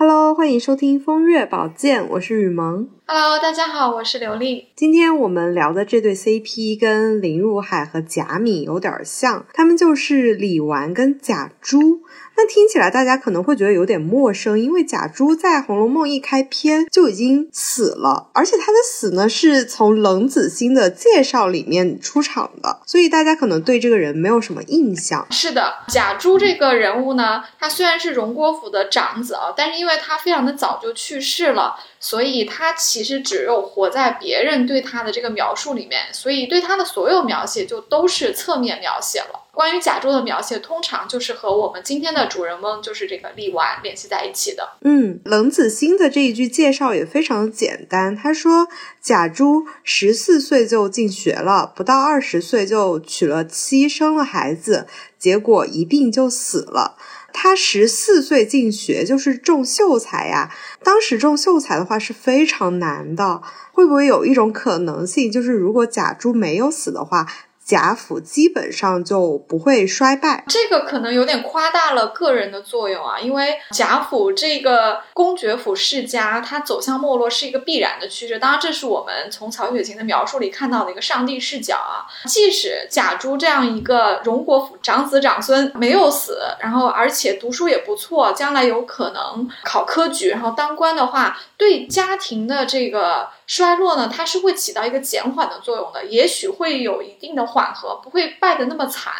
Hello，欢迎收听风月宝鉴，我是雨萌。Hello，大家好，我是刘丽。今天我们聊的这对 CP 跟林如海和贾敏有点像，他们就是李纨跟贾珠。那听起来大家可能会觉得有点陌生，因为贾珠在《红楼梦》一开篇就已经死了，而且她的死呢是从冷子兴的介绍里面出场的，所以大家可能对这个人没有什么印象。是的，贾珠这个人物呢，他虽然是荣国府的长子啊，但是因为因为他非常的早就去世了。所以他其实只有活在别人对他的这个描述里面，所以对他的所有描写就都是侧面描写了。关于贾珠的描写，通常就是和我们今天的主人翁就是这个李纨联系在一起的。嗯，冷子兴的这一句介绍也非常简单，他说贾珠十四岁就进学了，不到二十岁就娶了妻，生了孩子，结果一病就死了。他十四岁进学就是中秀才呀，当时中秀才的话是非常难的，会不会有一种可能性，就是如果贾珠没有死的话？贾府基本上就不会衰败，这个可能有点夸大了个人的作用啊，因为贾府这个公爵府世家，它走向没落是一个必然的趋势。当然，这是我们从曹雪芹的描述里看到的一个上帝视角啊。即使贾珠这样一个荣国府长子长孙没有死，然后而且读书也不错，将来有可能考科举，然后当官的话，对家庭的这个。衰落呢，它是会起到一个减缓的作用的，也许会有一定的缓和，不会败得那么惨。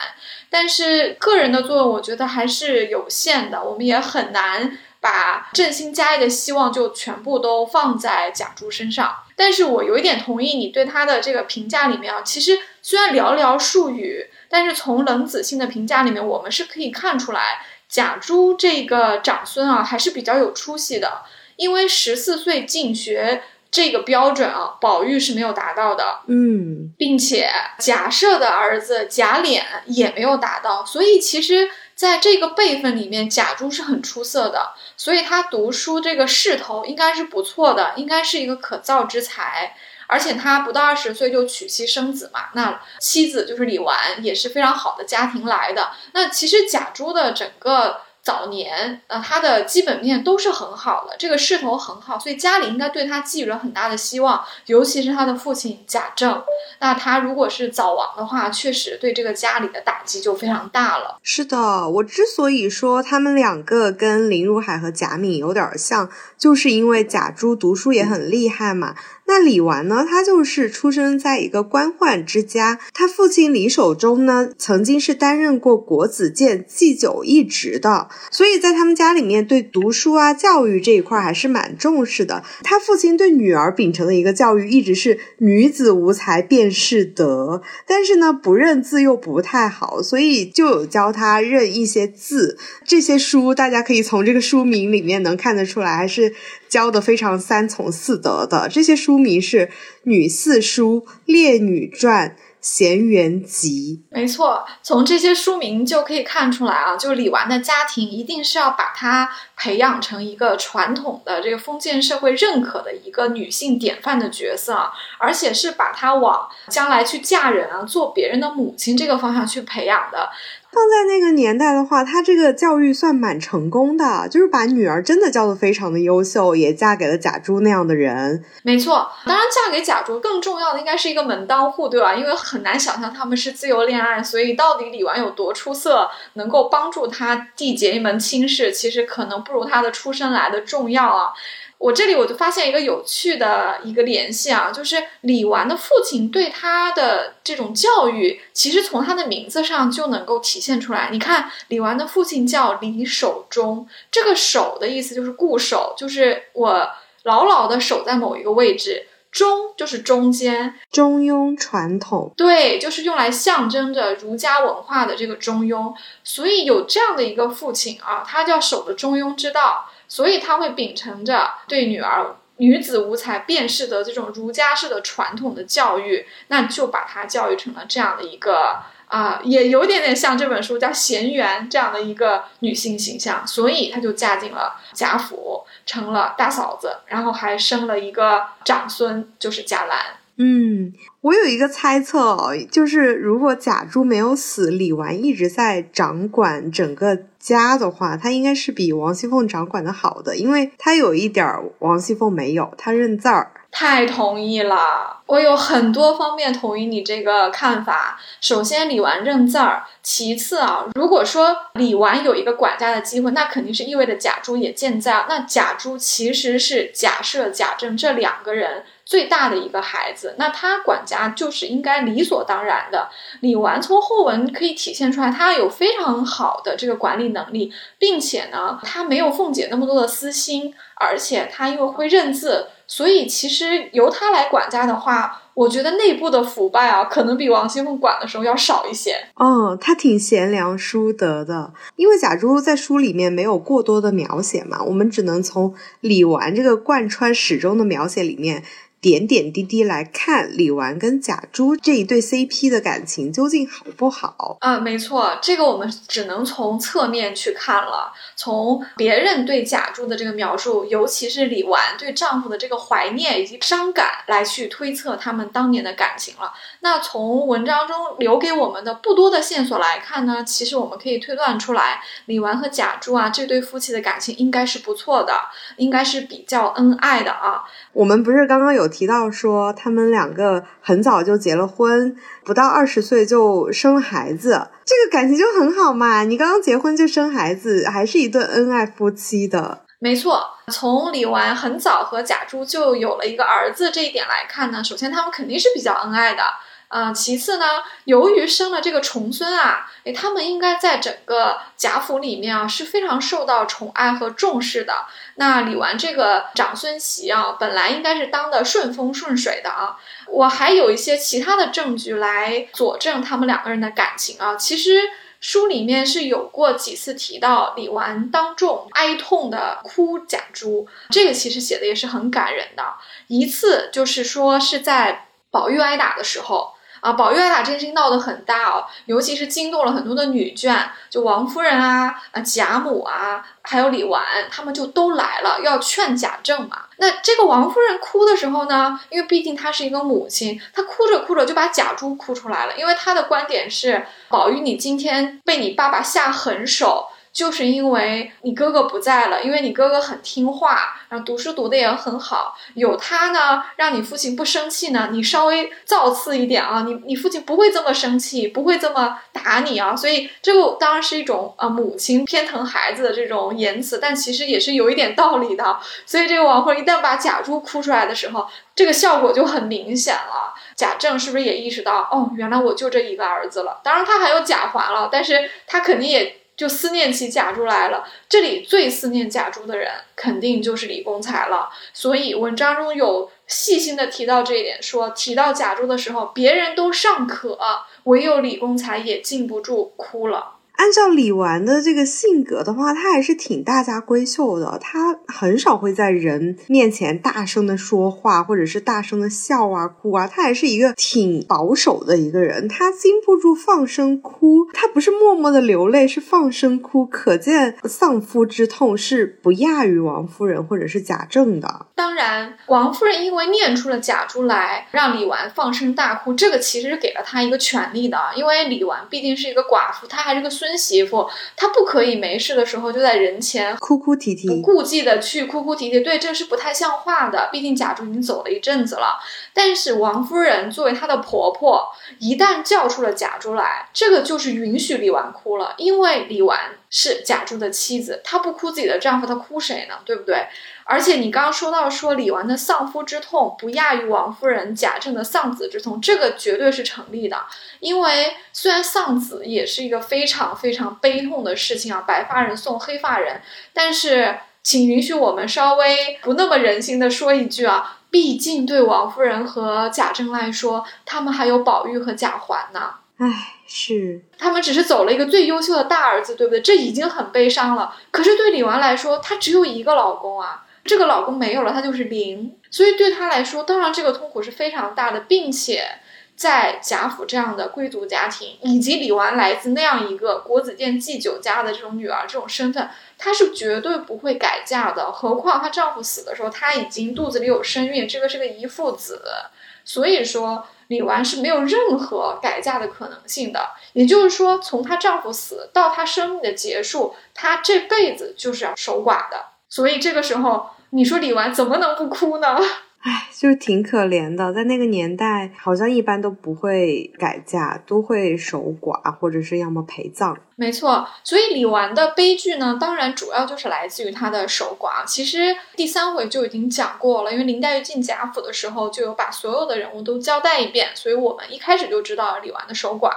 但是个人的作用，我觉得还是有限的。我们也很难把振兴家业的希望就全部都放在贾珠身上。但是我有一点同意你对他的这个评价里面啊，其实虽然寥寥数语，但是从冷子兴的评价里面，我们是可以看出来贾珠这个长孙啊还是比较有出息的，因为十四岁进学。这个标准啊，宝玉是没有达到的，嗯，并且贾赦的儿子贾琏也没有达到，所以其实在这个辈分里面，贾珠是很出色的，所以他读书这个势头应该是不错的，应该是一个可造之才，而且他不到二十岁就娶妻生子嘛，那妻子就是李纨，也是非常好的家庭来的，那其实贾珠的整个。早年，呃，他的基本面都是很好的，这个势头很好，所以家里应该对他寄予了很大的希望，尤其是他的父亲贾政。那他如果是早亡的话，确实对这个家里的打击就非常大了。是的，我之所以说他们两个跟林如海和贾敏有点像，就是因为贾珠读书也很厉害嘛。那李纨呢？他就是出生在一个官宦之家，他父亲李守忠呢，曾经是担任过国子监祭酒一职的，所以在他们家里面对读书啊、教育这一块还是蛮重视的。他父亲对女儿秉承的一个教育一直是女子无才便是德，但是呢，不认字又不太好，所以就有教他认一些字。这些书大家可以从这个书名里面能看得出来，还是。教的非常三从四德的这些书名是《女四书》《烈女传》《贤媛集》。没错，从这些书名就可以看出来啊，就李纨的家庭一定是要把她培养成一个传统的这个封建社会认可的一个女性典范的角色，而且是把她往将来去嫁人啊，做别人的母亲这个方向去培养的。放在那个年代的话，他这个教育算蛮成功的，就是把女儿真的教的非常的优秀，也嫁给了贾珠那样的人。没错，当然嫁给贾珠更重要的应该是一个门当户对吧？因为很难想象他们是自由恋爱，所以到底李纨有多出色，能够帮助他缔结一门亲事，其实可能不如他的出身来的重要啊。我这里我就发现一个有趣的一个联系啊，就是李纨的父亲对他的这种教育，其实从他的名字上就能够体现出来。你看，李纨的父亲叫李守忠，这个“守”的意思就是固守，就是我牢牢的守在某一个位置；“中”就是中间，中庸传统，对，就是用来象征着儒家文化的这个中庸。所以有这样的一个父亲啊，他叫守着中庸之道。所以他会秉承着对女儿“女子无才便是德”这种儒家式的传统的教育，那就把她教育成了这样的一个啊，也有点点像这本书叫贤媛这样的一个女性形象。所以她就嫁进了贾府，成了大嫂子，然后还生了一个长孙，就是贾兰。嗯，我有一个猜测哦，就是如果贾珠没有死，李纨一直在掌管整个。家的话，他应该是比王熙凤掌管的好的，因为他有一点王熙凤没有，他认字儿。太同意了，我有很多方面同意你这个看法。首先，李纨认字儿；其次啊，如果说李纨有一个管家的机会，那肯定是意味着贾珠也健在。那贾珠其实是贾赦、贾政这两个人最大的一个孩子，那他管家就是应该理所当然的。李纨从后文可以体现出来，他有非常好的这个管理能力，并且呢，他没有凤姐那么多的私心，而且他又会认字。所以，其实由他来管家的话，我觉得内部的腐败啊，可能比王熙凤管的时候要少一些。哦，他挺贤良淑德的，因为贾珠在书里面没有过多的描写嘛，我们只能从李纨这个贯穿始终的描写里面。点点滴滴来看李纨跟贾珠这一对 CP 的感情究竟好不好啊？没错，这个我们只能从侧面去看了，从别人对贾珠的这个描述，尤其是李纨对丈夫的这个怀念以及伤感来去推测他们当年的感情了。那从文章中留给我们的不多的线索来看呢，其实我们可以推断出来，李纨和贾珠啊这对夫妻的感情应该是不错的，应该是比较恩爱的啊。我们不是刚刚有提到说他们两个很早就结了婚，不到二十岁就生了孩子，这个感情就很好嘛？你刚刚结婚就生孩子，还是一对恩爱夫妻的。没错，从李纨很早和贾珠就有了一个儿子这一点来看呢，首先他们肯定是比较恩爱的。啊，其次呢，由于生了这个重孙啊，诶，他们应该在整个贾府里面啊是非常受到宠爱和重视的。那李纨这个长孙媳啊，本来应该是当的顺风顺水的啊。我还有一些其他的证据来佐证他们两个人的感情啊。其实书里面是有过几次提到李纨当众哀痛的哭贾珠，这个其实写的也是很感人的。一次就是说是在宝玉挨打的时候。啊，宝玉挨打这件事情闹得很大哦，尤其是惊动了很多的女眷，就王夫人啊、啊贾母啊，还有李纨，他们就都来了，要劝贾政嘛。那这个王夫人哭的时候呢，因为毕竟她是一个母亲，她哭着哭着就把贾珠哭出来了，因为她的观点是，宝玉你今天被你爸爸下狠手。就是因为你哥哥不在了，因为你哥哥很听话，然后读书读的也很好，有他呢，让你父亲不生气呢。你稍微造次一点啊，你你父亲不会这么生气，不会这么打你啊。所以这个当然是一种啊母亲偏疼孩子的这种言辞，但其实也是有一点道理的。所以这个王夫人一旦把贾珠哭出来的时候，这个效果就很明显了。贾政是不是也意识到，哦，原来我就这一个儿子了？当然他还有贾环了，但是他肯定也。就思念起贾珠来了。这里最思念贾珠的人，肯定就是李公才了。所以文章中有细心的提到这一点，说提到贾珠的时候，别人都尚可，唯有李公才也禁不住哭了。按照李纨的这个性格的话，她还是挺大家闺秀的。她很少会在人面前大声的说话，或者是大声的笑啊、哭啊。她还是一个挺保守的一个人。她禁不住放声哭，她不是默默的流泪，是放声哭。可见丧夫之痛是不亚于王夫人或者是贾政的。当然，王夫人因为念出了贾珠来，让李纨放声大哭，这个其实是给了她一个权利的。因为李纨毕竟是一个寡妇，她还是个孙。媳妇，她不可以没事的时候就在人前哭哭啼啼，不顾忌的去哭哭啼啼。对，这是不太像话的。毕竟贾珠已经走了一阵子了。但是王夫人作为她的婆婆，一旦叫出了贾珠来，这个就是允许李纨哭了，因为李纨是贾珠的妻子，她不哭自己的丈夫，她哭谁呢？对不对？而且你刚刚说到说李纨的丧夫之痛不亚于王夫人、贾政的丧子之痛，这个绝对是成立的。因为虽然丧子也是一个非常非常悲痛的事情啊，白发人送黑发人，但是请允许我们稍微不那么人性的说一句啊，毕竟对王夫人和贾政来说，他们还有宝玉和贾环呢。唉，是他们只是走了一个最优秀的大儿子，对不对？这已经很悲伤了。可是对李纨来说，她只有一个老公啊。这个老公没有了，他就是零，所以对他来说，当然这个痛苦是非常大的，并且在贾府这样的贵族家庭，以及李纨来自那样一个国子监祭酒家的这种女儿这种身份，她是绝对不会改嫁的。何况她丈夫死的时候，她已经肚子里有身孕，这个是个遗腹子，所以说李纨是没有任何改嫁的可能性的。也就是说，从她丈夫死到她生命的结束，她这辈子就是要守寡的。所以这个时候，你说李纨怎么能不哭呢？唉，就是挺可怜的，在那个年代，好像一般都不会改嫁，都会守寡，或者是要么陪葬。没错，所以李纨的悲剧呢，当然主要就是来自于她的守寡。其实第三回就已经讲过了，因为林黛玉进贾府的时候，就有把所有的人物都交代一遍，所以我们一开始就知道李纨的守寡。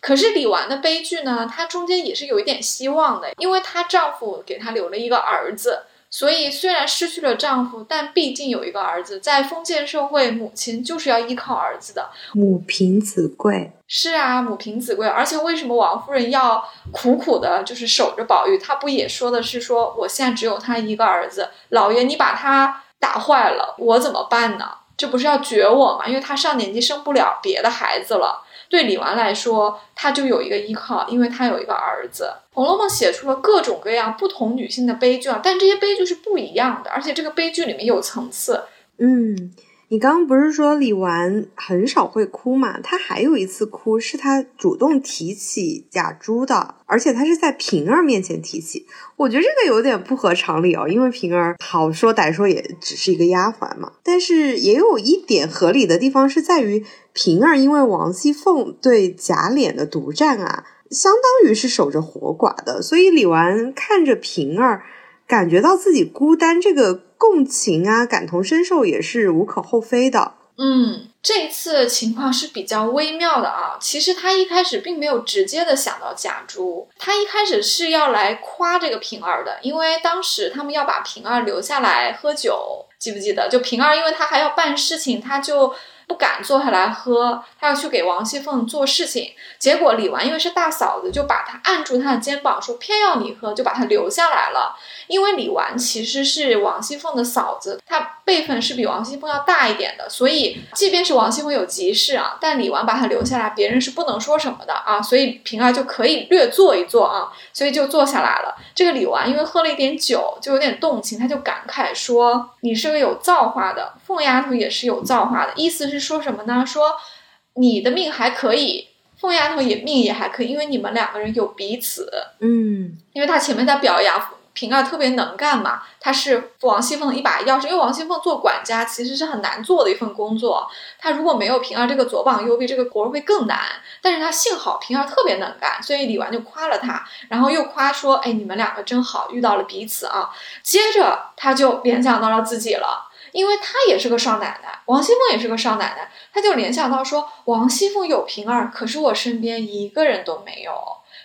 可是李纨的悲剧呢，她中间也是有一点希望的，因为她丈夫给她留了一个儿子。所以，虽然失去了丈夫，但毕竟有一个儿子。在封建社会，母亲就是要依靠儿子的。母凭子贵。是啊，母凭子贵。而且，为什么王夫人要苦苦的，就是守着宝玉？她不也说的是说，我现在只有他一个儿子，老爷你把他打坏了，我怎么办呢？这不是要绝我吗？因为他上年纪生不了别的孩子了。对李纨来说，她就有一个依靠，因为她有一个儿子。《红楼梦》写出了各种各样不同女性的悲剧啊，但这些悲剧是不一样的，而且这个悲剧里面有层次。嗯。你刚刚不是说李纨很少会哭嘛？她还有一次哭，是她主动提起贾珠的，而且她是在平儿面前提起。我觉得这个有点不合常理哦，因为平儿好说歹说也只是一个丫鬟嘛。但是也有一点合理的地方是在于，平儿因为王熙凤对贾琏的独占啊，相当于是守着活寡的，所以李纨看着平儿，感觉到自己孤单，这个。共情啊，感同身受也是无可厚非的。嗯，这次情况是比较微妙的啊。其实他一开始并没有直接的想到贾珠，他一开始是要来夸这个平儿的，因为当时他们要把平儿留下来喝酒，记不记得？就平儿，因为他还要办事情，他就。不敢坐下来喝，他要去给王熙凤做事情。结果李纨因为是大嫂子，就把他按住他的肩膀说：“偏要你喝，就把他留下来了。”因为李纨其实是王熙凤的嫂子，她辈分是比王熙凤要大一点的，所以即便是王熙凤有急事啊，但李纨把她留下来，别人是不能说什么的啊。所以平儿就可以略坐一坐啊，所以就坐下来了。这个李纨因为喝了一点酒，就有点动情，他就感慨说：“你是个有造化的凤丫头，也是有造化的。”意思是。说什么呢？说你的命还可以，凤丫头也命也还可以，因为你们两个人有彼此。嗯，因为他前面在表扬平儿特别能干嘛，他是王熙凤的一把钥匙。因为王熙凤做管家其实是很难做的一份工作，他如果没有平儿这个左膀右臂，这个活会更难。但是他幸好平儿特别能干，所以李纨就夸了他，然后又夸说：“哎，你们两个真好，遇到了彼此啊。”接着他就联想到了自己了。因为她也是个少奶奶，王熙凤也是个少奶奶，她就联想到说，王熙凤有平儿，可是我身边一个人都没有，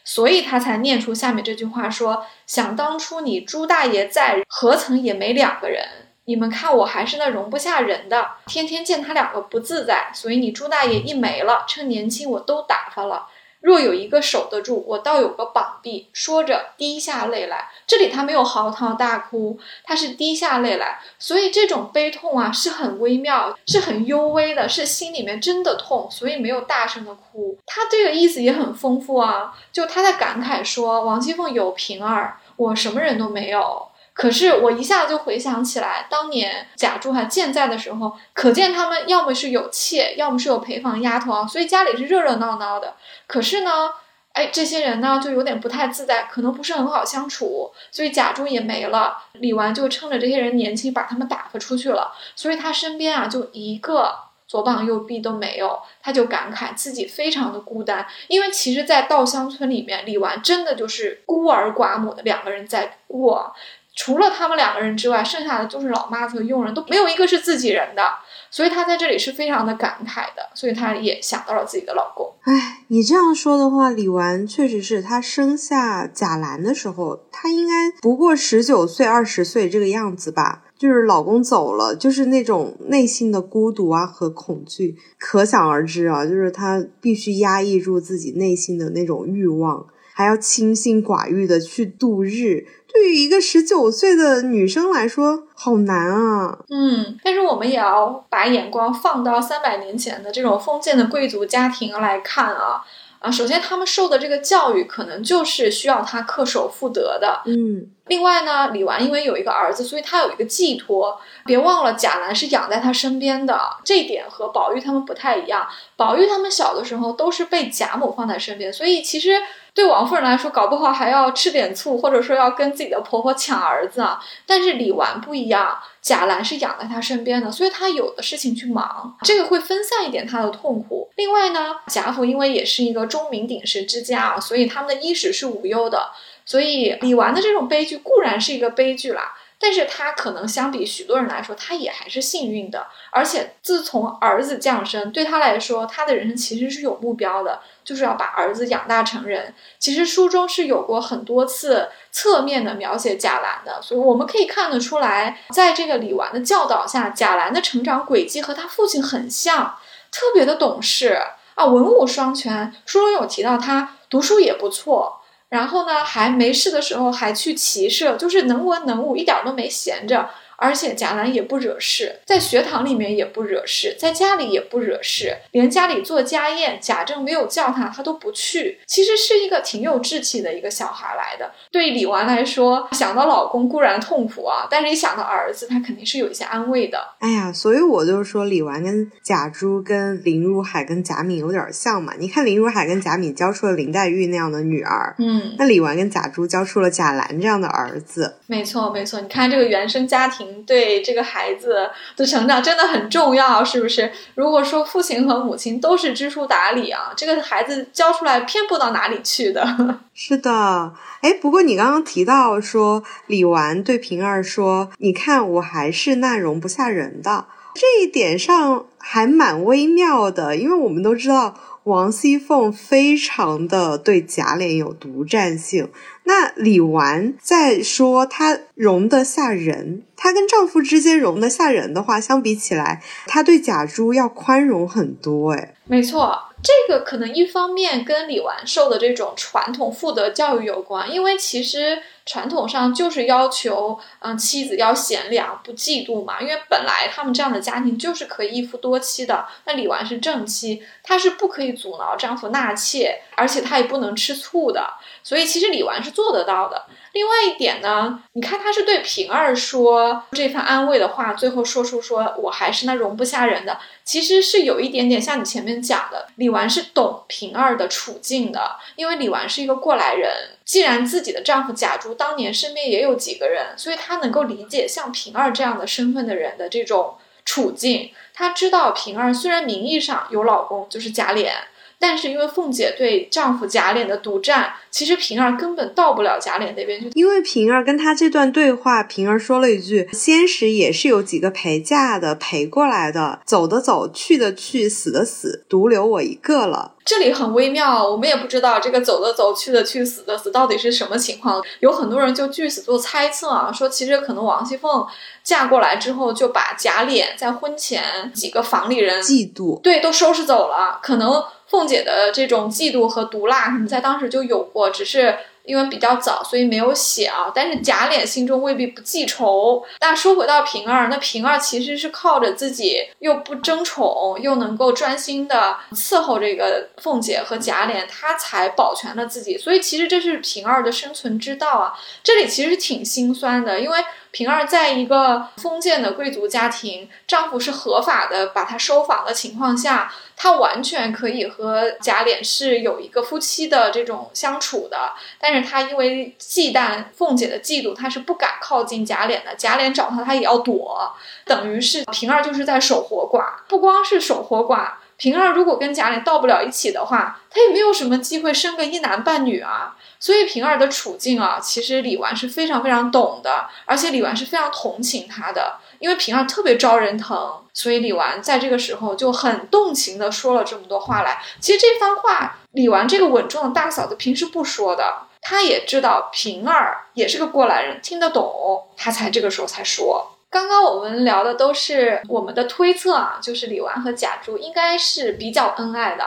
所以他才念出下面这句话说：想当初你朱大爷在，何曾也没两个人？你们看我还是那容不下人的，天天见他两个不自在，所以你朱大爷一没了，趁年轻我都打发了。若有一个守得住，我倒有个膀臂。说着，滴下泪来。这里他没有嚎啕大哭，他是滴下泪来。所以这种悲痛啊，是很微妙，是很幽微的，是心里面真的痛，所以没有大声的哭。他这个意思也很丰富啊，就他在感慨说：“王熙凤有平儿，我什么人都没有。”可是我一下就回想起来，当年贾珠还健在的时候，可见他们要么是有妾，要么是有陪房丫头啊，所以家里是热热闹闹的。可是呢，哎，这些人呢就有点不太自在，可能不是很好相处，所以贾珠也没了。李纨就趁着这些人年轻，把他们打发出去了，所以他身边啊就一个左膀右臂都没有，他就感慨自己非常的孤单。因为其实，在稻香村里面，李纨真的就是孤儿寡母的两个人在过。除了他们两个人之外，剩下的都是老妈子和佣人，都没有一个是自己人的，所以她在这里是非常的感慨的，所以她也想到了自己的老公。哎，你这样说的话，李纨确实是她生下贾兰的时候，她应该不过十九岁、二十岁这个样子吧？就是老公走了，就是那种内心的孤独啊和恐惧，可想而知啊。就是她必须压抑住自己内心的那种欲望。还要清心寡欲的去度日。对于一个十九岁的女生来说，好难啊。嗯，但是我们也要把眼光放到三百年前的这种封建的贵族家庭来看啊。啊，首先他们受的这个教育可能就是需要他恪守妇德的。嗯，另外呢，李纨因为有一个儿子，所以他有一个寄托。别忘了贾兰是养在他身边的，这一点和宝玉他们不太一样。宝玉他们小的时候都是被贾母放在身边，所以其实对王夫人来说，搞不好还要吃点醋，或者说要跟自己的婆婆抢儿子啊。但是李纨不一样。贾兰是养在她身边的，所以她有的事情去忙，这个会分散一点她的痛苦。另外呢，贾府因为也是一个钟鸣鼎食之家啊，所以他们的衣食是无忧的。所以李纨的这种悲剧固然是一个悲剧啦。但是他可能相比许多人来说，他也还是幸运的。而且自从儿子降生，对他来说，他的人生其实是有目标的，就是要把儿子养大成人。其实书中是有过很多次侧面的描写贾兰的，所以我们可以看得出来，在这个李纨的教导下，贾兰的成长轨迹和他父亲很像，特别的懂事啊，文武双全。书中有提到他读书也不错。然后呢，还没事的时候还去骑射，就是能文能武，一点都没闲着。而且贾兰也不惹事，在学堂里面也不惹事，在家里也不惹事，连家里做家宴，贾政没有叫他，他都不去。其实是一个挺有志气的一个小孩来的。对李纨来说，想到老公固然痛苦啊，但是一想到儿子，他肯定是有一些安慰的。哎呀，所以我就说李纨跟贾珠、跟林如海、跟贾敏有点像嘛。你看林如海跟贾敏教出了林黛玉那样的女儿，嗯，那李纨跟贾珠教出了贾兰这样的儿子。没错，没错。你看这个原生家庭。对这个孩子的成长真的很重要，是不是？如果说父亲和母亲都是知书达理啊，这个孩子教出来偏不到哪里去的。是的，哎，不过你刚刚提到说李纨对平儿说：“你看，我还是那容不下人的。”这一点上还蛮微妙的，因为我们都知道王熙凤非常的对贾琏有独占性。那李纨在说她容得下人，她跟丈夫之间容得下人的话，相比起来，她对贾珠要宽容很多。哎，没错，这个可能一方面跟李纨受的这种传统妇德教育有关，因为其实。传统上就是要求，嗯，妻子要贤良，不嫉妒嘛。因为本来他们这样的家庭就是可以一夫多妻的。那李纨是正妻，她是不可以阻挠丈夫纳妾，而且她也不能吃醋的。所以其实李纨是做得到的。另外一点呢，你看他是对平儿说这番安慰的话，最后说出说我还是那容不下人的，其实是有一点点像你前面讲的，李纨是懂平儿的处境的，因为李纨是一个过来人，既然自己的丈夫贾珠当年身边也有几个人，所以她能够理解像平儿这样的身份的人的这种处境，她知道平儿虽然名义上有老公，就是贾琏。但是因为凤姐对丈夫贾琏的独占，其实平儿根本到不了贾琏那边去。因为平儿跟他这段对话，平儿说了一句：“先时也是有几个陪嫁的陪过来的，走的走，去的去，死的死，独留我一个了。”这里很微妙，我们也不知道这个走的走，去的去，死的死到底是什么情况。有很多人就据此做猜测啊，说其实可能王熙凤嫁过来之后，就把贾琏在婚前几个房里人嫉妒，对，都收拾走了，可能。凤姐的这种嫉妒和毒辣，可能在当时就有过，只是因为比较早，所以没有写啊。但是贾琏心中未必不记仇。但说回到平儿，那平儿其实是靠着自己又不争宠，又能够专心的伺候这个凤姐和贾琏，她才保全了自己。所以其实这是平儿的生存之道啊。这里其实挺心酸的，因为。平儿在一个封建的贵族家庭，丈夫是合法的把她收房的情况下，她完全可以和贾琏是有一个夫妻的这种相处的。但是她因为忌惮凤姐的嫉妒，她是不敢靠近贾琏的。贾琏找她，她也要躲，等于是平儿就是在守活寡。不光是守活寡，平儿如果跟贾琏到不了一起的话，她也没有什么机会生个一男半女啊。所以平儿的处境啊，其实李纨是非常非常懂的，而且李纨是非常同情她的，因为平儿特别招人疼，所以李纨在这个时候就很动情的说了这么多话来。其实这番话，李纨这个稳重的大嫂子平时不说的，她也知道平儿也是个过来人，听得懂，她才这个时候才说。刚刚我们聊的都是我们的推测啊，就是李纨和贾珠应该是比较恩爱的。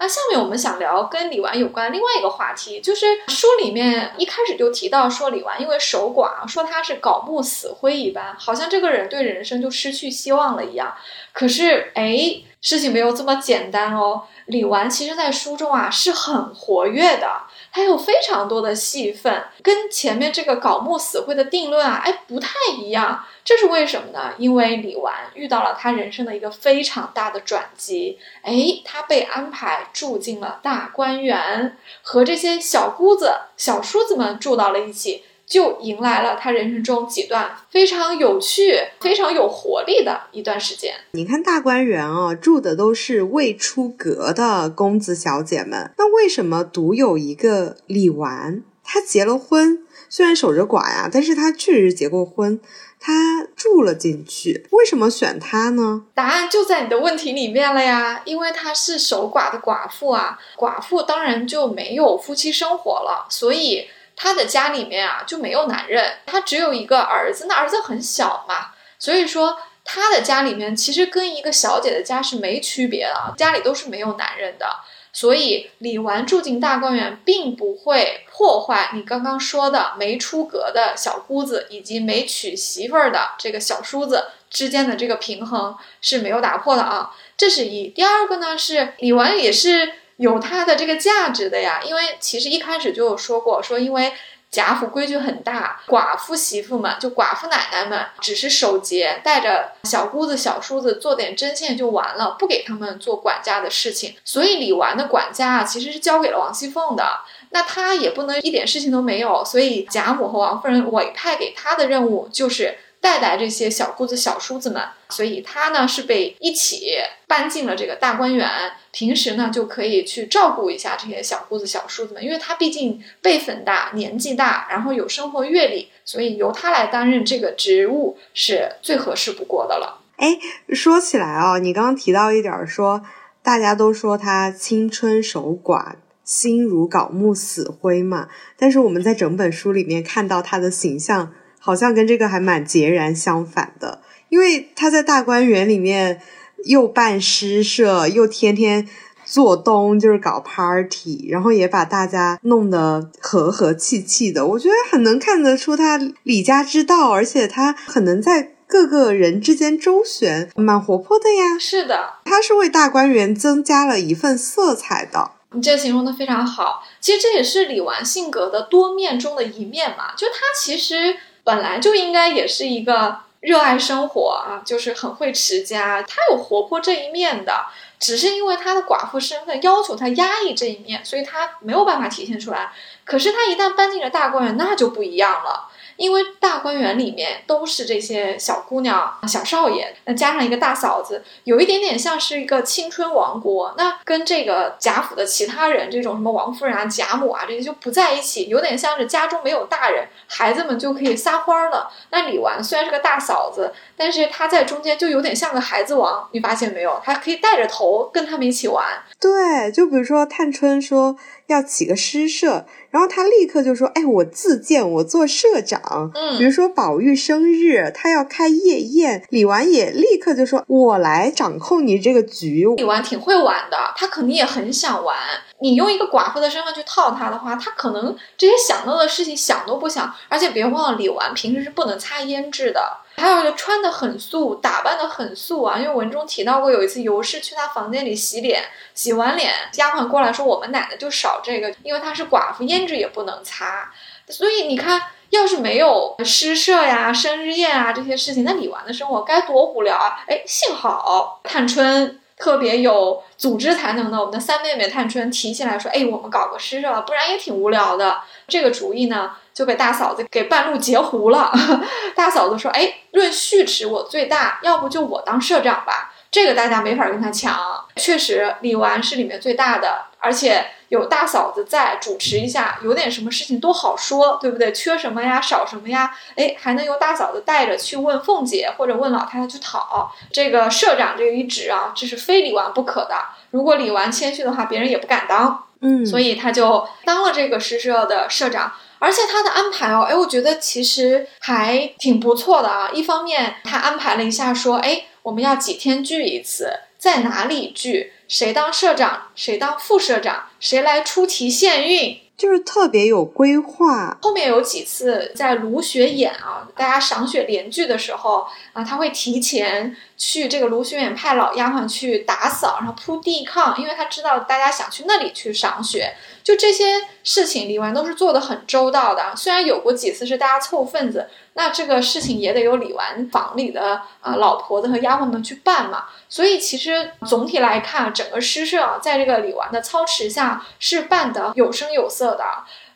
那下面我们想聊跟李纨有关另外一个话题，就是书里面一开始就提到说李纨因为守寡，说她是槁木死灰一般，好像这个人对人生就失去希望了一样。可是，哎，事情没有这么简单哦。李纨其实在书中啊是很活跃的，他有非常多的戏份，跟前面这个槁木死灰的定论啊，哎，不太一样。这是为什么呢？因为李纨遇到了他人生的一个非常大的转机，哎，他被安排住进了大观园，和这些小姑子、小叔子们住到了一起。就迎来了他人生中几段非常有趣、非常有活力的一段时间。你看大观园啊，住的都是未出阁的公子小姐们，那为什么独有一个李纨？她结了婚，虽然守着寡呀，但是她确实结过婚，她住了进去。为什么选她呢？答案就在你的问题里面了呀，因为她是守寡的寡妇啊，寡妇当然就没有夫妻生活了，所以。他的家里面啊就没有男人，他只有一个儿子，那儿子很小嘛，所以说他的家里面其实跟一个小姐的家是没区别的，家里都是没有男人的，所以李纨住进大观园，并不会破坏你刚刚说的没出阁的小姑子以及没娶媳妇儿的这个小叔子之间的这个平衡是没有打破的啊，这是一。第二个呢是李纨也是。有它的这个价值的呀，因为其实一开始就有说过，说因为贾府规矩很大，寡妇媳妇们就寡妇奶奶们只是守节，带着小姑子小叔子做点针线就完了，不给他们做管家的事情。所以李纨的管家啊，其实是交给了王熙凤的，那她也不能一点事情都没有，所以贾母和王夫人委派给她的任务就是。带带这些小姑子、小叔子们，所以他呢是被一起搬进了这个大观园。平时呢就可以去照顾一下这些小姑子、小叔子们，因为他毕竟辈分大、年纪大，然后有生活阅历，所以由他来担任这个职务是最合适不过的了。哎，说起来啊，你刚刚提到一点说，大家都说他青春守寡，心如槁木死灰嘛，但是我们在整本书里面看到他的形象。好像跟这个还蛮截然相反的，因为他在大观园里面又办诗社，又天天做东，就是搞 party，然后也把大家弄得和和气气的。我觉得很能看得出他李家之道，而且他很能在各个人之间周旋，蛮活泼的呀。是的，他是为大观园增加了一份色彩的。你这形容的非常好，其实这也是李纨性格的多面中的一面嘛。就他其实。本来就应该也是一个热爱生活啊，就是很会持家，他有活泼这一面的，只是因为他的寡妇身份要求他压抑这一面，所以他没有办法体现出来。可是他一旦搬进了大观园，那就不一样了。因为大观园里面都是这些小姑娘、小少爷，那加上一个大嫂子，有一点点像是一个青春王国。那跟这个贾府的其他人，这种什么王夫人啊、贾母啊这些就不在一起，有点像是家中没有大人，孩子们就可以撒欢了。那李纨虽然是个大嫂子，但是她在中间就有点像个孩子王，你发现没有？她可以带着头跟他们一起玩。对，就比如说探春说要起个诗社。然后他立刻就说：“哎，我自荐，我做社长。嗯，比如说宝玉生日，他要开夜宴，李纨也立刻就说：我来掌控你这个局。李纨挺会玩的，他肯定也很想玩。你用一个寡妇的身份去套他的话，他可能这些想到的事情想都不想。而且别忘了，李纨平时是不能擦胭脂的。”还有就穿的很素，打扮的很素啊。因为文中提到过，有一次尤氏去他房间里洗脸，洗完脸，丫鬟过来说：“我们奶奶就少这个，因为她是寡妇，胭脂也不能擦。”所以你看，要是没有诗社呀、生日宴啊这些事情，那李纨的生活该多无聊啊！哎，幸好探春特别有组织才能的，我们的三妹妹探春提起来说：“哎，我们搞个诗社吧，不然也挺无聊的。”这个主意呢？就被大嫂子给半路截胡了。大嫂子说：“哎，论续持我最大，要不就我当社长吧。”这个大家没法跟他抢。确实，李纨是里面最大的，而且有大嫂子在主持一下，有点什么事情都好说，对不对？缺什么呀，少什么呀？哎，还能由大嫂子带着去问凤姐，或者问老太太去讨这个社长这一职啊，这是非李纨不可的。如果李纨谦虚的话，别人也不敢当。嗯，所以他就当了这个诗社的社长。而且他的安排哦，哎，我觉得其实还挺不错的啊。一方面，他安排了一下，说，哎，我们要几天聚一次，在哪里聚？谁当社长，谁当副社长，谁来出题献韵。就是特别有规划。后面有几次在卢雪演啊，大家赏雪联句的时候啊，他会提前去这个卢雪演派老丫鬟去打扫，然后铺地炕，因为他知道大家想去那里去赏雪。就这些事情，李纨都是做的很周到的。虽然有过几次是大家凑份子，那这个事情也得由李纨房里的啊老婆子和丫鬟们去办嘛。所以其实总体来看，整个诗社啊，在这个李纨的操持下是办得有声有色的。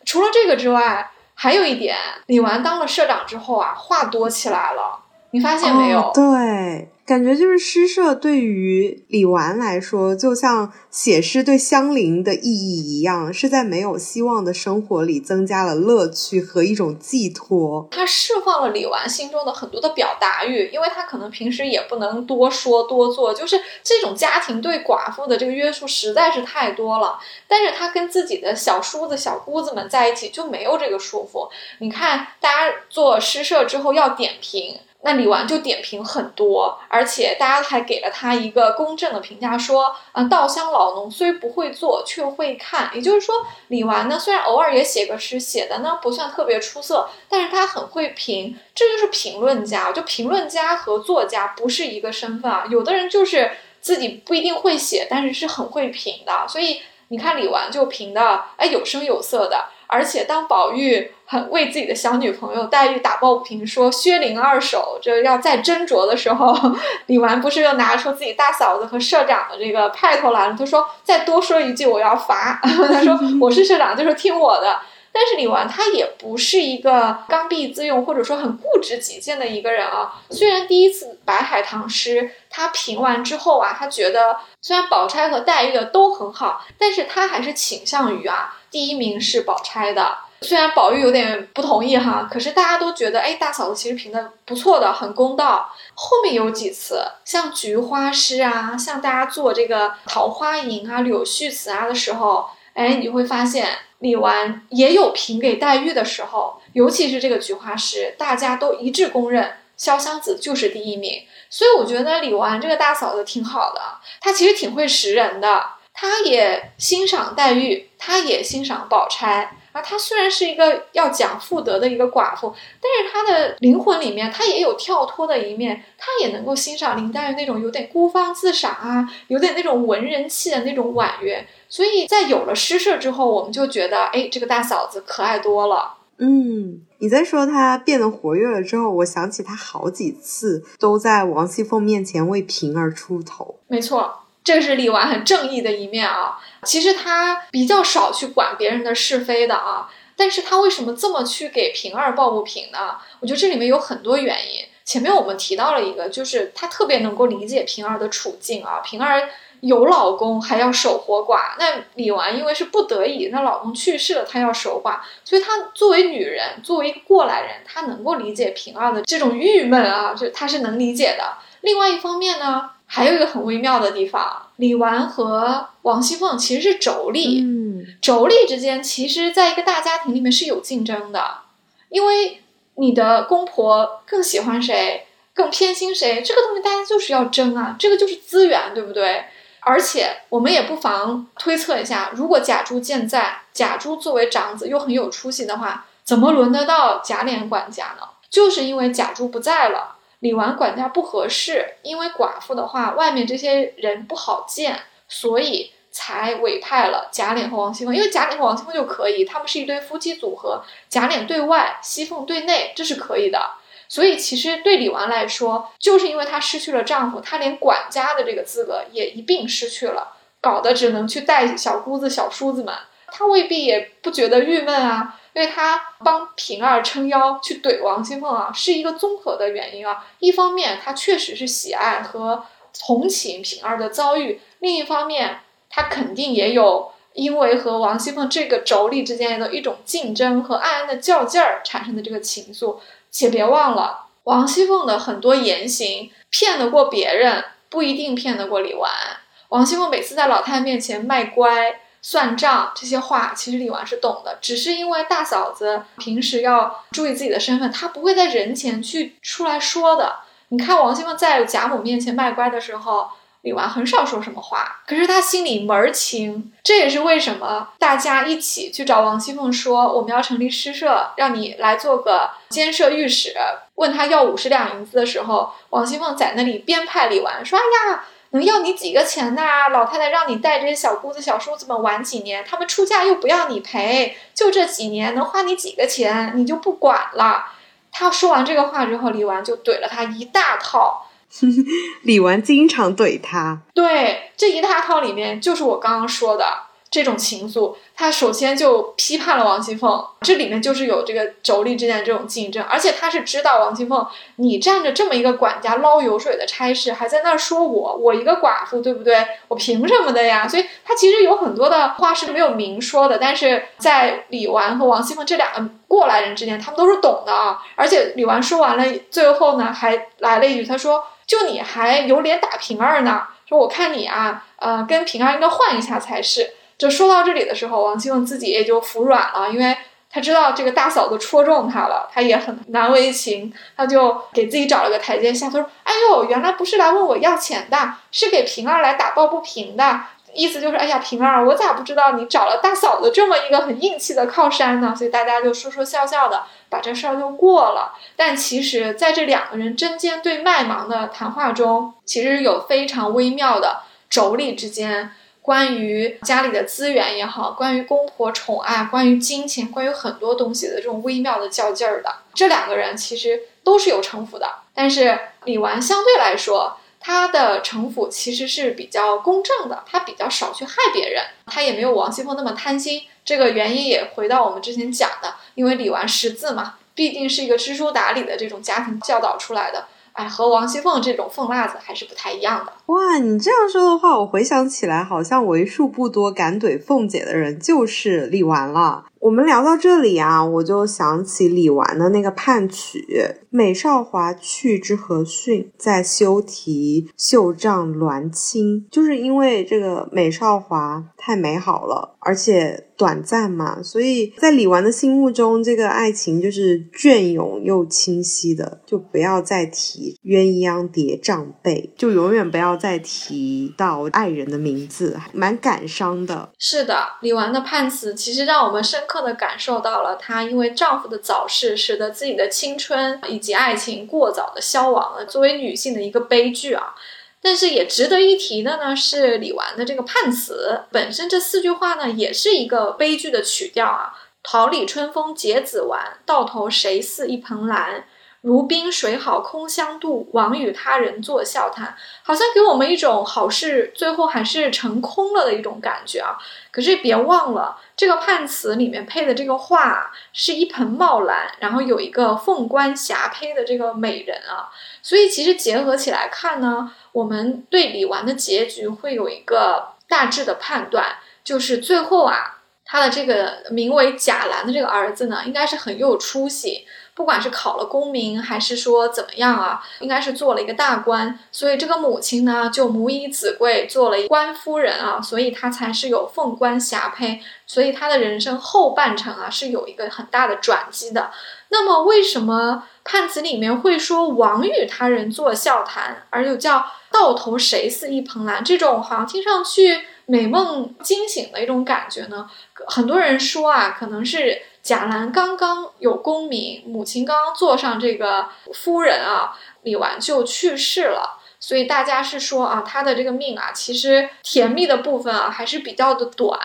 除了这个之外，还有一点，李纨当了社长之后啊，话多起来了。你发现没有？对。感觉就是诗社对于李纨来说，就像写诗对香菱的意义一样，是在没有希望的生活里增加了乐趣和一种寄托。他释放了李纨心中的很多的表达欲，因为他可能平时也不能多说多做，就是这种家庭对寡妇的这个约束实在是太多了。但是他跟自己的小叔子、小姑子们在一起就没有这个束缚。你看，大家做诗社之后要点评。那李纨就点评很多，而且大家还给了他一个公正的评价，说，嗯，稻香老农虽不会做，却会看。也就是说，李纨呢，虽然偶尔也写个诗，写的呢不算特别出色，但是他很会评，这就是评论家。就评论家和作家不是一个身份啊，有的人就是自己不一定会写，但是是很会评的。所以你看李纨就评的，哎，有声有色的。而且当宝玉很为自己的小女朋友黛玉打抱不平，说薛灵二手这要再斟酌的时候，李纨不是又拿出自己大嫂子和社长的这个派头来了？他说：“再多说一句，我要罚。”他说：“我是社长，就是听我的。”但是李纨他也不是一个刚愎自用或者说很固执己见的一个人啊。虽然第一次白海棠诗他评完之后啊，他觉得虽然宝钗和黛玉的都很好，但是他还是倾向于啊。第一名是宝钗的，虽然宝玉有点不同意哈，可是大家都觉得，哎，大嫂子其实评的不错的，很公道。后面有几次，像菊花诗啊，像大家做这个桃花吟啊、柳絮词啊的时候，哎，你会发现李纨也有评给黛玉的时候，尤其是这个菊花诗，大家都一致公认潇湘子就是第一名。所以我觉得李纨这个大嫂子挺好的，她其实挺会识人的。他也欣赏黛玉，他也欣赏宝钗啊。他虽然是一个要讲妇德的一个寡妇，但是他的灵魂里面，他也有跳脱的一面。他也能够欣赏林黛玉那种有点孤芳自赏啊，有点那种文人气的那种婉约。所以在有了诗社之后，我们就觉得，哎，这个大嫂子可爱多了。嗯，你在说她变得活跃了之后，我想起她好几次都在王熙凤面前为平儿出头。没错。这是李纨很正义的一面啊，其实他比较少去管别人的是非的啊，但是他为什么这么去给平儿抱不平呢？我觉得这里面有很多原因。前面我们提到了一个，就是他特别能够理解平儿的处境啊。平儿有老公还要守活寡，那李纨因为是不得已，那老公去世了，她要守寡，所以她作为女人，作为一个过来人，她能够理解平儿的这种郁闷啊，就她是能理解的。另外一方面呢。还有一个很微妙的地方，李纨和王熙凤其实是妯娌，嗯，妯娌之间其实在一个大家庭里面是有竞争的，因为你的公婆更喜欢谁，更偏心谁，这个东西大家就是要争啊，这个就是资源，对不对？而且我们也不妨推测一下，如果贾珠健在，贾珠作为长子又很有出息的话，怎么轮得到贾琏管家呢？就是因为贾珠不在了。李纨管家不合适，因为寡妇的话，外面这些人不好见，所以才委派了贾琏和王熙凤。因为贾琏和王熙凤就可以，他们是一对夫妻组合，贾琏对外，熙凤对内，这是可以的。所以其实对李纨来说，就是因为她失去了丈夫，她连管家的这个资格也一并失去了，搞得只能去带小姑子、小叔子们，她未必也不觉得郁闷啊。因为他帮平儿撑腰去怼王熙凤啊，是一个综合的原因啊。一方面，他确实是喜爱和同情平儿的遭遇；另一方面，他肯定也有因为和王熙凤这个妯娌之间的一种竞争和暗暗的较劲儿产生的这个情愫。且别忘了，王熙凤的很多言行骗得过别人，不一定骗得过李纨。王熙凤每次在老太太面前卖乖。算账这些话，其实李纨是懂的，只是因为大嫂子平时要注意自己的身份，她不会在人前去出来说的。你看王熙凤在贾母面前卖乖的时候，李纨很少说什么话，可是他心里门儿清。这也是为什么大家一起去找王熙凤说我们要成立诗社，让你来做个监舍御史。问他要五十两银子的时候，王熙凤在那里编排李纨说：“哎呀，能要你几个钱呐？老太太让你带这些小姑子、小叔子们玩几年，他们出嫁又不要你陪，就这几年能花你几个钱，你就不管了。”他说完这个话之后，李纨就怼了他一大套。李纨经常怼他，对这一大套里面，就是我刚刚说的这种情愫。他首先就批判了王熙凤，这里面就是有这个妯娌之间的这种竞争，而且他是知道王熙凤，你占着这么一个管家捞油水的差事，还在那儿说我，我一个寡妇，对不对？我凭什么的呀？所以他其实有很多的话是没有明说的，但是在李纨和王熙凤这两个过来人之间，他们都是懂的啊。而且李纨说完了，最后呢还来了一句，他说。就你还有脸打平儿呢？说我看你啊，呃，跟平儿应该换一下才是。就说到这里的时候，王熙凤自己也就服软了，因为她知道这个大嫂子戳中她了，她也很难为情，她就给自己找了个台阶下。她说：“哎呦，原来不是来问我要钱的，是给平儿来打抱不平的。”意思就是，哎呀，平儿，我咋不知道你找了大嫂子这么一个很硬气的靠山呢？所以大家就说说笑笑的把这事儿就过了。但其实，在这两个人针尖对麦芒的谈话中，其实有非常微妙的妯娌之间关于家里的资源也好，关于公婆宠爱，关于金钱，关于很多东西的这种微妙的较劲儿的。这两个人其实都是有城府的，但是李纨相对来说。他的城府其实是比较公正的，他比较少去害别人，他也没有王熙凤那么贪心。这个原因也回到我们之前讲的，因为李纨识字嘛，毕竟是一个知书达理的这种家庭教导出来的。哎，和王熙凤这种凤辣子还是不太一样的。哇，你这样说的话，我回想起来，好像为数不多敢怼凤姐的人就是李纨了。我们聊到这里啊，我就想起李纨的那个判曲：“美少华去之何逊，在修题绣帐鸾青。”就是因为这个美少华太美好了，而且短暂嘛，所以在李纨的心目中，这个爱情就是隽永又清晰的，就不要再提鸳鸯叠帐被，就永远不要再提到爱人的名字，蛮感伤的。是的，李纨的判词其实让我们深刻。刻的感受到了她因为丈夫的早逝，使得自己的青春以及爱情过早的消亡了，作为女性的一个悲剧啊。但是也值得一提的呢，是李纨的这个判词本身，这四句话呢，也是一个悲剧的曲调啊。桃李春风结子完，到头谁似一蓬兰。如冰水好空相妒，枉与他人作笑谈，好像给我们一种好事最后还是成空了的一种感觉啊。可是别忘了，这个判词里面配的这个画是一盆茂兰，然后有一个凤冠霞帔的这个美人啊。所以其实结合起来看呢，我们对李纨的结局会有一个大致的判断，就是最后啊，他的这个名为贾兰的这个儿子呢，应该是很有出息。不管是考了功名，还是说怎么样啊，应该是做了一个大官，所以这个母亲呢就母以子贵，做了官夫人啊，所以她才是有凤冠霞帔，所以她的人生后半程啊是有一个很大的转机的。那么为什么判词里面会说王与他人作笑谈，而又叫到头谁似一蓬兰？这种好像听上去美梦惊醒的一种感觉呢？很多人说啊，可能是。贾兰刚刚有功名，母亲刚刚做上这个夫人啊，李纨就去世了，所以大家是说啊，她的这个命啊，其实甜蜜的部分啊还是比较的短。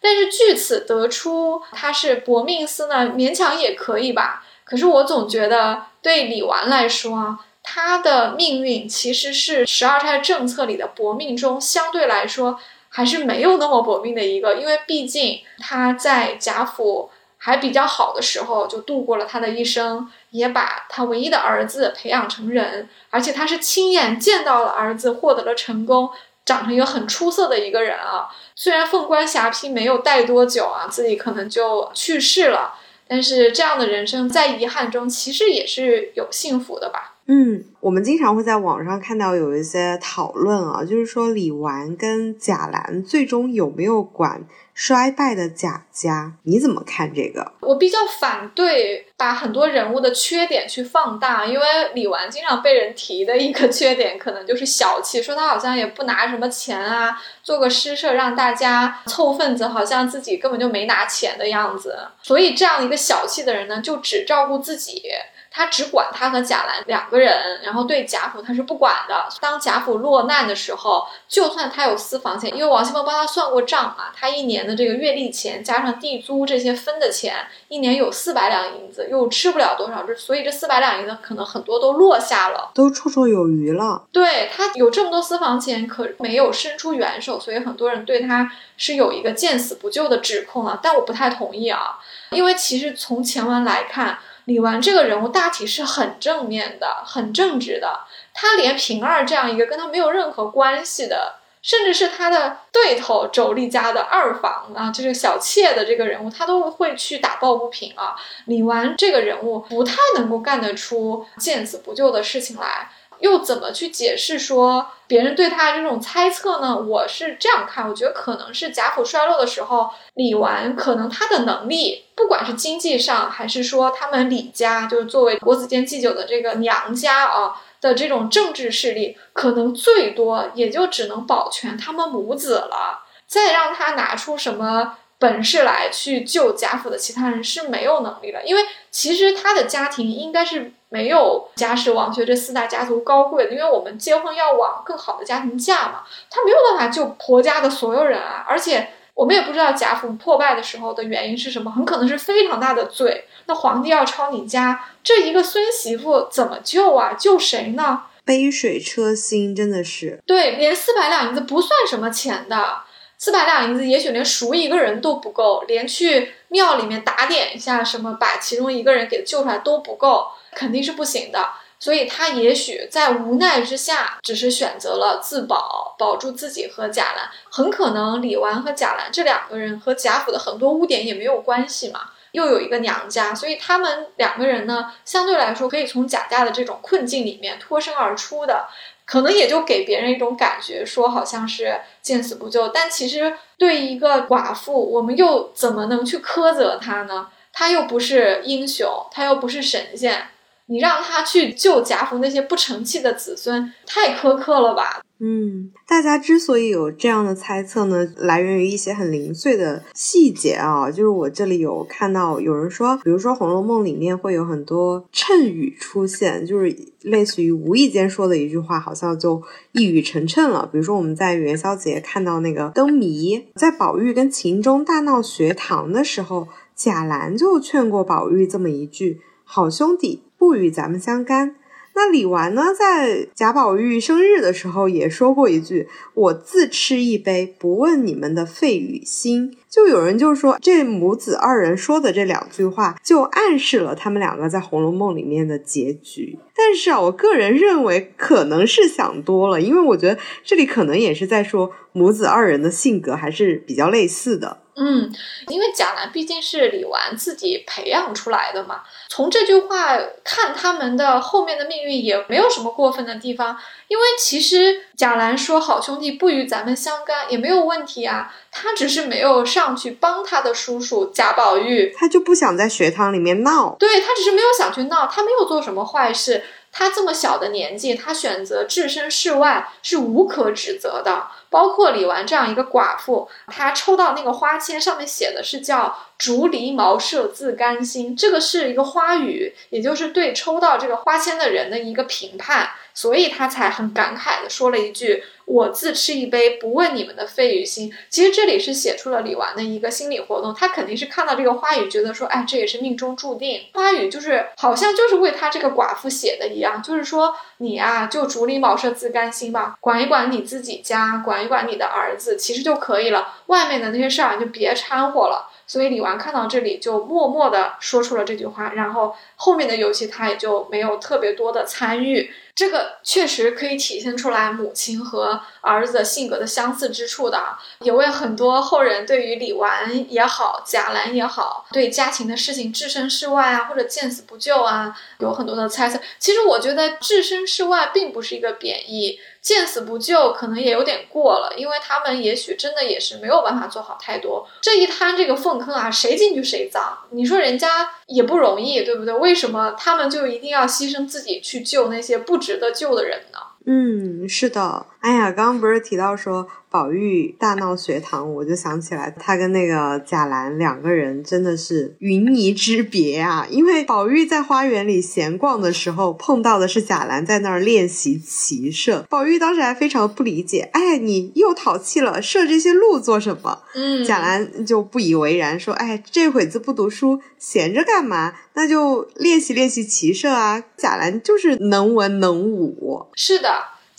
但是据此得出她是薄命司呢，勉强也可以吧。可是我总觉得对李纨来说啊，她的命运其实是十二钗政策里的薄命中相对来说还是没有那么薄命的一个，因为毕竟她在贾府。还比较好的时候，就度过了他的一生，也把他唯一的儿子培养成人，而且他是亲眼见到了儿子获得了成功，长成一个很出色的一个人啊。虽然凤冠霞帔没有戴多久啊，自己可能就去世了，但是这样的人生在遗憾中其实也是有幸福的吧。嗯，我们经常会在网上看到有一些讨论啊，就是说李纨跟贾兰最终有没有管衰败的贾家？你怎么看这个？我比较反对把很多人物的缺点去放大，因为李纨经常被人提的一个缺点，可能就是小气，说他好像也不拿什么钱啊，做个诗社让大家凑份子，好像自己根本就没拿钱的样子。所以这样一个小气的人呢，就只照顾自己。他只管他和贾兰两个人，然后对贾府他是不管的。当贾府落难的时候，就算他有私房钱，因为王熙凤帮他算过账嘛，他一年的这个月例钱加上地租这些分的钱，一年有四百两银子，又吃不了多少，这所以这四百两银子可能很多都落下了，都绰绰有余了。对他有这么多私房钱，可没有伸出援手，所以很多人对他是有一个见死不救的指控啊。但我不太同意啊，因为其实从前文来看。李纨这个人物大体是很正面的，很正直的。他连平儿这样一个跟他没有任何关系的，甚至是他的对头妯娌家的二房啊，就是小妾的这个人物，他都会去打抱不平啊。李纨这个人物不太能够干得出见死不救的事情来。又怎么去解释说别人对他的这种猜测呢？我是这样看，我觉得可能是贾府衰落的时候，李纨可能他的能力，不管是经济上，还是说他们李家就是作为国子监祭酒的这个娘家啊的这种政治势力，可能最多也就只能保全他们母子了，再让他拿出什么。本事来去救贾府的其他人是没有能力的，因为其实他的家庭应该是没有贾氏、王薛这四大家族高贵的，因为我们结婚要往更好的家庭嫁嘛，他没有办法救婆家的所有人啊，而且我们也不知道贾府破败的时候的原因是什么，很可能是非常大的罪。那皇帝要抄你家这一个孙媳妇怎么救啊？救谁呢？杯水车薪，真的是对，连四百两银子不算什么钱的。四百两银子，也许连赎一个人都不够，连去庙里面打点一下，什么把其中一个人给救出来都不够，肯定是不行的。所以他也许在无奈之下，只是选择了自保，保住自己和贾兰。很可能李纨和贾兰这两个人和贾府的很多污点也没有关系嘛，又有一个娘家，所以他们两个人呢，相对来说可以从贾家的这种困境里面脱身而出的。可能也就给别人一种感觉，说好像是见死不救，但其实对一个寡妇，我们又怎么能去苛责她呢？她又不是英雄，她又不是神仙，你让他去救贾府那些不成器的子孙，太苛刻了吧？嗯，大家之所以有这样的猜测呢，来源于一些很零碎的细节啊。就是我这里有看到有人说，比如说《红楼梦》里面会有很多谶语出现，就是类似于无意间说的一句话，好像就一语成谶了。比如说我们在元宵节看到那个灯谜，在宝玉跟秦钟大闹学堂的时候，贾兰就劝过宝玉这么一句：“好兄弟，不与咱们相干。”那李纨呢，在贾宝玉生日的时候也说过一句：“我自吃一杯，不问你们的肺与心。”就有人就说，这母子二人说的这两句话，就暗示了他们两个在《红楼梦》里面的结局。但是啊，我个人认为可能是想多了，因为我觉得这里可能也是在说母子二人的性格还是比较类似的。嗯，因为贾兰毕竟是李纨自己培养出来的嘛。从这句话看，他们的后面的命运也没有什么过分的地方。因为其实贾兰说“好兄弟不与咱们相干”也没有问题啊，他只是没有上去帮他的叔叔贾宝玉，他就不想在学堂里面闹。对他只是没有想去闹，他没有做什么坏事。他这么小的年纪，他选择置身事外是无可指责的。包括李纨这样一个寡妇，她抽到那个花签，上面写的是叫“竹篱茅舍自甘心”，这个是一个花语，也就是对抽到这个花签的人的一个评判。所以他才很感慨的说了一句：“我自吃一杯，不问你们的肺与心。”其实这里是写出了李纨的一个心理活动，他肯定是看到这个花语，觉得说：“哎，这也是命中注定。”花语就是好像就是为他这个寡妇写的一样，就是说你啊，就竹林茅舍自甘心吧，管一管你自己家，管一管你的儿子，其实就可以了。外面的那些事儿就别掺和了。所以李纨看到这里就默默的说出了这句话，然后后面的游戏他也就没有特别多的参与。这个确实可以体现出来母亲和儿子性格的相似之处的，也为很多后人对于李纨也好，贾兰也好，对家庭的事情置身事外啊，或者见死不救啊，有很多的猜测。其实我觉得置身事外并不是一个贬义。见死不救可能也有点过了，因为他们也许真的也是没有办法做好太多。这一滩这个粪坑啊，谁进去谁脏。你说人家也不容易，对不对？为什么他们就一定要牺牲自己去救那些不值值得救的人呢？嗯，是的。哎呀，刚刚不是提到说。宝玉大闹学堂，我就想起来，他跟那个贾兰两个人真的是云泥之别啊！因为宝玉在花园里闲逛的时候，碰到的是贾兰在那儿练习骑射。宝玉当时还非常不理解，哎，你又淘气了，射这些鹿做什么？嗯，贾兰就不以为然，说，哎，这会子不读书，闲着干嘛？那就练习练习骑射啊！贾兰就是能文能武。是的。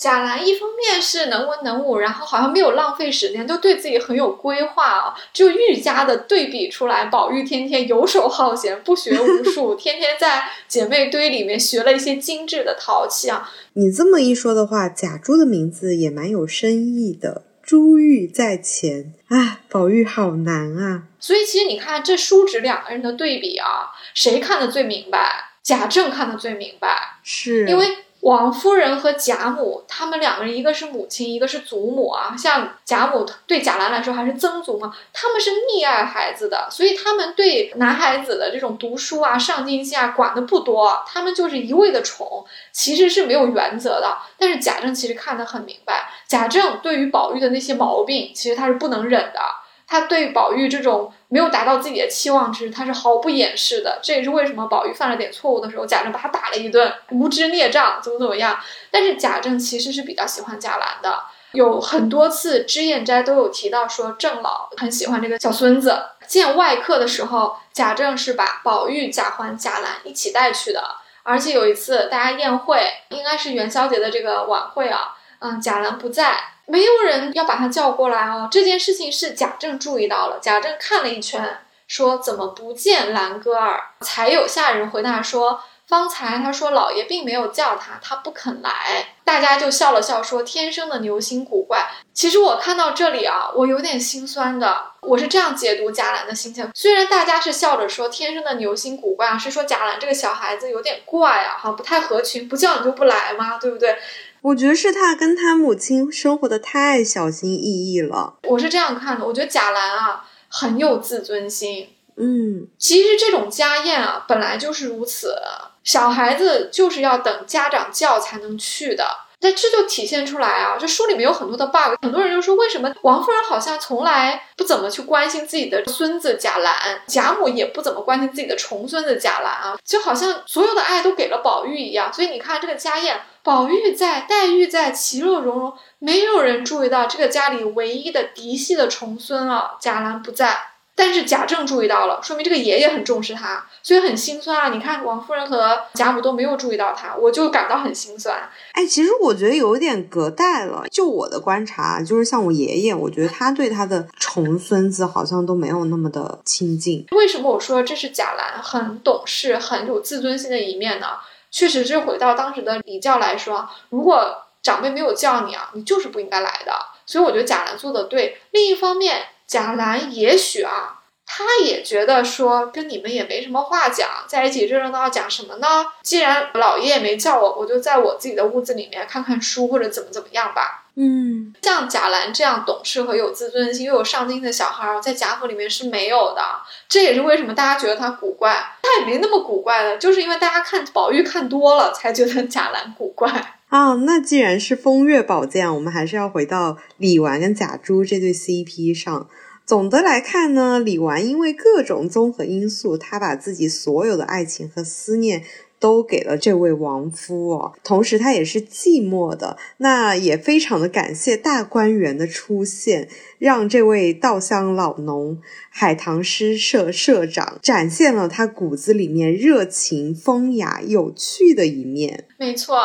贾兰一方面是能文能武，然后好像没有浪费时间，就对自己很有规划啊，就愈加的对比出来。宝玉天天游手好闲，不学无术，天天在姐妹堆里面学了一些精致的陶器啊。你这么一说的话，贾珠的名字也蛮有深意的。珠玉在前，啊，宝玉好难啊。所以其实你看这叔侄两个人的对比啊，谁看的最明白？贾政看的最明白，是因为。王夫人和贾母，他们两个人一个是母亲，一个是祖母啊。像贾母对贾兰来说还是曾祖嘛，他们是溺爱孩子的，所以他们对男孩子的这种读书啊、上进心啊管的不多，他们就是一味的宠，其实是没有原则的。但是贾政其实看得很明白，贾政对于宝玉的那些毛病，其实他是不能忍的。他对宝玉这种没有达到自己的期望值，他是毫不掩饰的。这也是为什么宝玉犯了点错误的时候，贾政把他打了一顿，无知孽障，怎么怎么样。但是贾政其实是比较喜欢贾兰的，有很多次脂砚斋都有提到说郑老很喜欢这个小孙子。见外客的时候，贾政是把宝玉、贾环、贾兰一起带去的。而且有一次大家宴会，应该是元宵节的这个晚会啊，嗯，贾兰不在。没有人要把他叫过来哦。这件事情是贾政注意到了，贾政看了一圈，说怎么不见兰哥儿？才有下人回答说，方才他说老爷并没有叫他，他不肯来。大家就笑了笑，说天生的牛心古怪。其实我看到这里啊，我有点心酸的。我是这样解读贾兰的心情，虽然大家是笑着说天生的牛心古怪啊，是说贾兰这个小孩子有点怪啊，哈，不太合群，不叫你就不来吗？对不对？我觉得是他跟他母亲生活的太小心翼翼了。我是这样看的，我觉得贾兰啊很有自尊心。嗯，其实这种家宴啊本来就是如此，小孩子就是要等家长叫才能去的。那这就体现出来啊，这书里面有很多的 bug。很多人就说，为什么王夫人好像从来不怎么去关心自己的孙子贾兰，贾母也不怎么关心自己的重孙子贾兰啊？就好像所有的爱都给了宝玉一样。所以你看这个家宴。宝玉在，黛玉在，其乐融融，没有人注意到这个家里唯一的嫡系的重孙啊，贾兰不在。但是贾政注意到了，说明这个爷爷很重视他，所以很心酸啊。你看王夫人和贾母都没有注意到他，我就感到很心酸。哎，其实我觉得有点隔代了。就我的观察，就是像我爷爷，我觉得他对他的重孙子好像都没有那么的亲近。为什么我说这是贾兰很懂事、很有自尊心的一面呢？确实是回到当时的礼教来说，如果长辈没有叫你啊，你就是不应该来的。所以我觉得贾兰做的对。另一方面，贾兰也许啊，他也觉得说跟你们也没什么话讲，在一起热热闹闹讲什么呢？既然老爷也没叫我，我就在我自己的屋子里面看看书或者怎么怎么样吧。嗯，像贾兰这样懂事和有自尊心又有上进的小孩，在贾府里面是没有的。这也是为什么大家觉得他古怪，他也没那么古怪的，就是因为大家看宝玉看多了，才觉得贾兰古怪啊。那既然是风月宝鉴，我们还是要回到李纨跟贾珠这对 CP 上。总的来看呢，李纨因为各种综合因素，他把自己所有的爱情和思念。都给了这位亡夫哦，同时他也是寂寞的，那也非常的感谢大观园的出现，让这位稻香老农、海棠诗社社长展现了他骨子里面热情、风雅、有趣的一面。没错。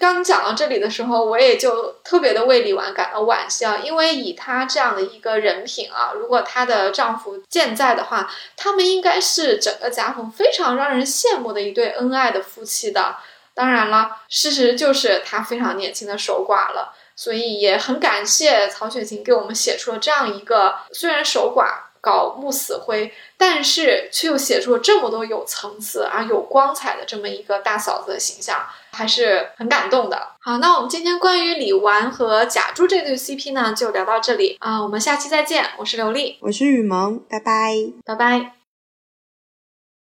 刚讲到这里的时候，我也就特别的为李纨感到惋惜啊，因为以她这样的一个人品啊，如果她的丈夫健在的话，他们应该是整个贾府非常让人羡慕的一对恩爱的夫妻的。当然了，事实就是她非常年轻的守寡了，所以也很感谢曹雪芹给我们写出了这样一个虽然守寡。搞木死灰，但是却又写出了这么多有层次啊、有光彩的这么一个大嫂子的形象，还是很感动的。好，那我们今天关于李纨和贾珠这对 CP 呢，就聊到这里啊，我们下期再见。我是刘丽，我是雨萌，拜拜，拜拜。